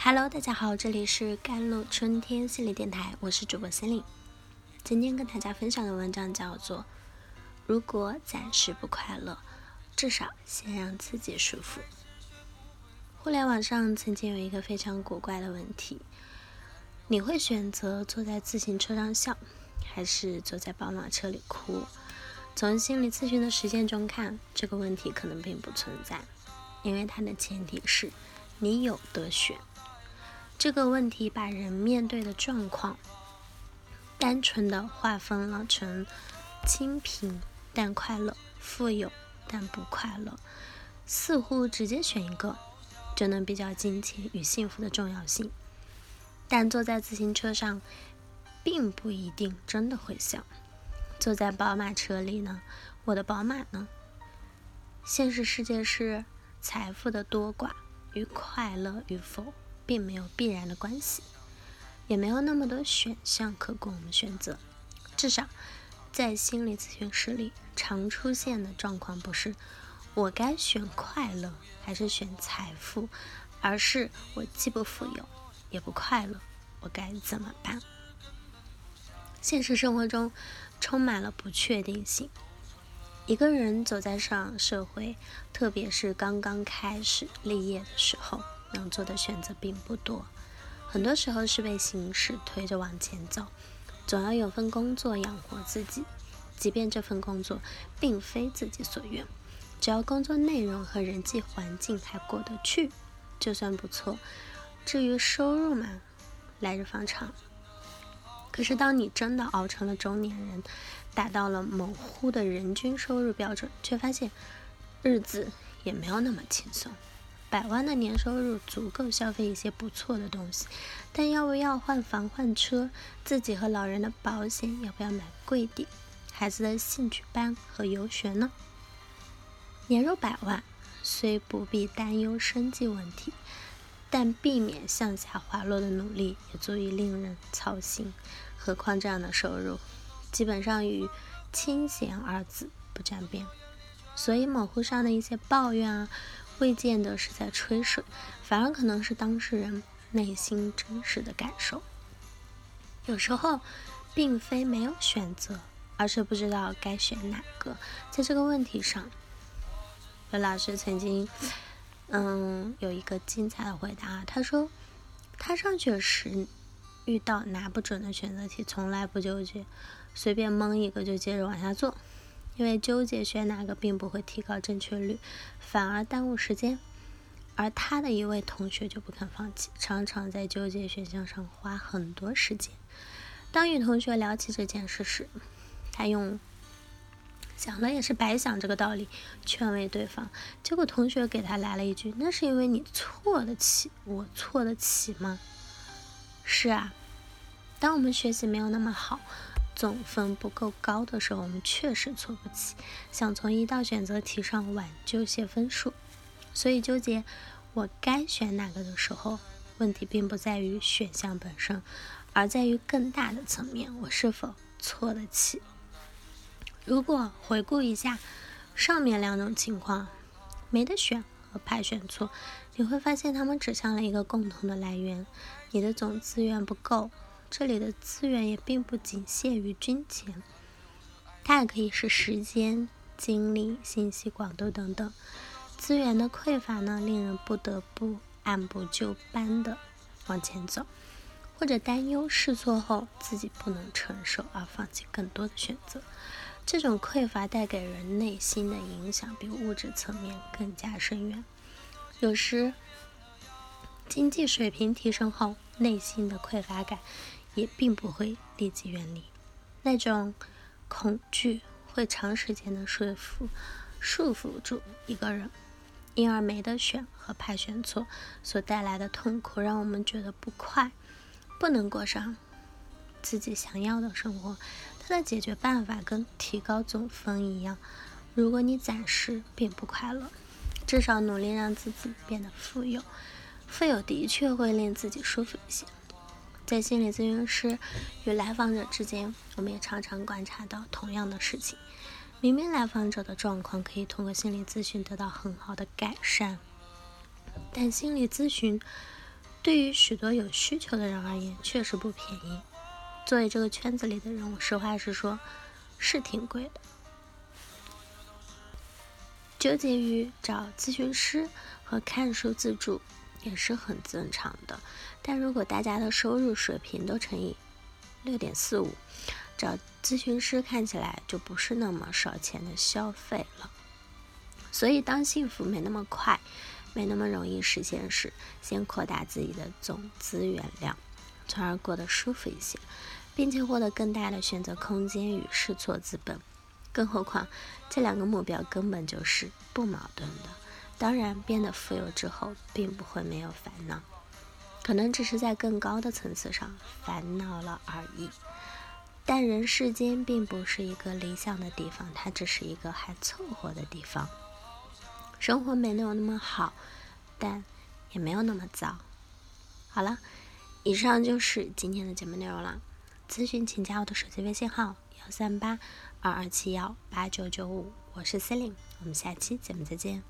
Hello，大家好，这里是甘露春天心理电台，我是主播心灵。今天跟大家分享的文章叫做《如果暂时不快乐，至少先让自己舒服》。互联网上曾经有一个非常古怪的问题：你会选择坐在自行车上笑，还是坐在宝马车里哭？从心理咨询的实践中看，这个问题可能并不存在，因为它的前提是你有得选。这个问题把人面对的状况单纯的划分了成清贫但快乐、富有但不快乐，似乎直接选一个就能比较金钱与幸福的重要性。但坐在自行车上并不一定真的会笑，坐在宝马车里呢？我的宝马呢？现实世界是财富的多寡与快乐与否。并没有必然的关系，也没有那么多选项可供我们选择。至少，在心理咨询室里，常出现的状况不是我该选快乐还是选财富，而是我既不富有也不快乐，我该怎么办？现实生活中充满了不确定性，一个人走在上社会，特别是刚刚开始立业的时候。能做的选择并不多，很多时候是被形势推着往前走，总要有份工作养活自己，即便这份工作并非自己所愿，只要工作内容和人际环境还过得去，就算不错。至于收入嘛，来日方长。可是当你真的熬成了中年人，达到了模糊的人均收入标准，却发现日子也没有那么轻松。百万的年收入足够消费一些不错的东西，但要不要换房换车？自己和老人的保险要不要买贵点？孩子的兴趣班和游学呢？年入百万，虽不必担忧生计问题，但避免向下滑落的努力也足以令人操心。何况这样的收入，基本上与清闲二字不沾边，所以模糊上的一些抱怨啊。未见得是在吹水，反而可能是当事人内心真实的感受。有时候，并非没有选择，而是不知道该选哪个。在这个问题上，刘老师曾经，嗯，有一个精彩的回答。他说，他上学时遇到拿不准的选择题，从来不纠结，随便蒙一个就接着往下做。因为纠结选哪个并不会提高正确率，反而耽误时间。而他的一位同学就不肯放弃，常常在纠结选项上花很多时间。当与同学聊起这件事时，他用“想了也是白想”这个道理劝慰对方，结果同学给他来了一句：“那是因为你错得起，我错得起吗？”是啊，当我们学习没有那么好。总分不够高的时候，我们确实错不起，想从一道选择题上挽救些分数，所以纠结我该选哪个的时候，问题并不在于选项本身，而在于更大的层面，我是否错得起。如果回顾一下上面两种情况，没得选和排选错，你会发现它们指向了一个共同的来源：你的总资源不够。这里的资源也并不仅限于金钱，它也可以是时间、精力、信息广度等等。资源的匮乏呢，令人不得不按部就班的往前走，或者担忧试错后自己不能承受而放弃更多的选择。这种匮乏带给人内心的影响比物质层面更加深远。有时经济水平提升后，内心的匮乏感。也并不会立即远离，那种恐惧会长时间的说服、束缚住一个人，因而没得选和排选错所带来的痛苦，让我们觉得不快，不能过上自己想要的生活。它的解决办法跟提高总分一样，如果你暂时并不快乐，至少努力让自己变得富有。富有的确会令自己舒服一些。在心理咨询师与来访者之间，我们也常常观察到同样的事情。明明来访者的状况可以通过心理咨询得到很好的改善，但心理咨询对于许多有需求的人而言，确实不便宜。作为这个圈子里的人，我实话实说，是挺贵的。纠结于找咨询师和看书自助也是很正常的。但如果大家的收入水平都乘以六点四五，找咨询师看起来就不是那么少钱的消费了。所以，当幸福没那么快、没那么容易实现时，先扩大自己的总资源量，从而过得舒服一些，并且获得更大的选择空间与试错资本。更何况，这两个目标根本就是不矛盾的。当然，变得富有之后，并不会没有烦恼，可能只是在更高的层次上烦恼了而已。但人世间并不是一个理想的地方，它只是一个还凑合的地方。生活没有那么好，但也没有那么糟。好了，以上就是今天的节目内容了。咨询请加我的手机微信号：幺三八二二七幺八九九五，我是 Celine，我们下期节目再见。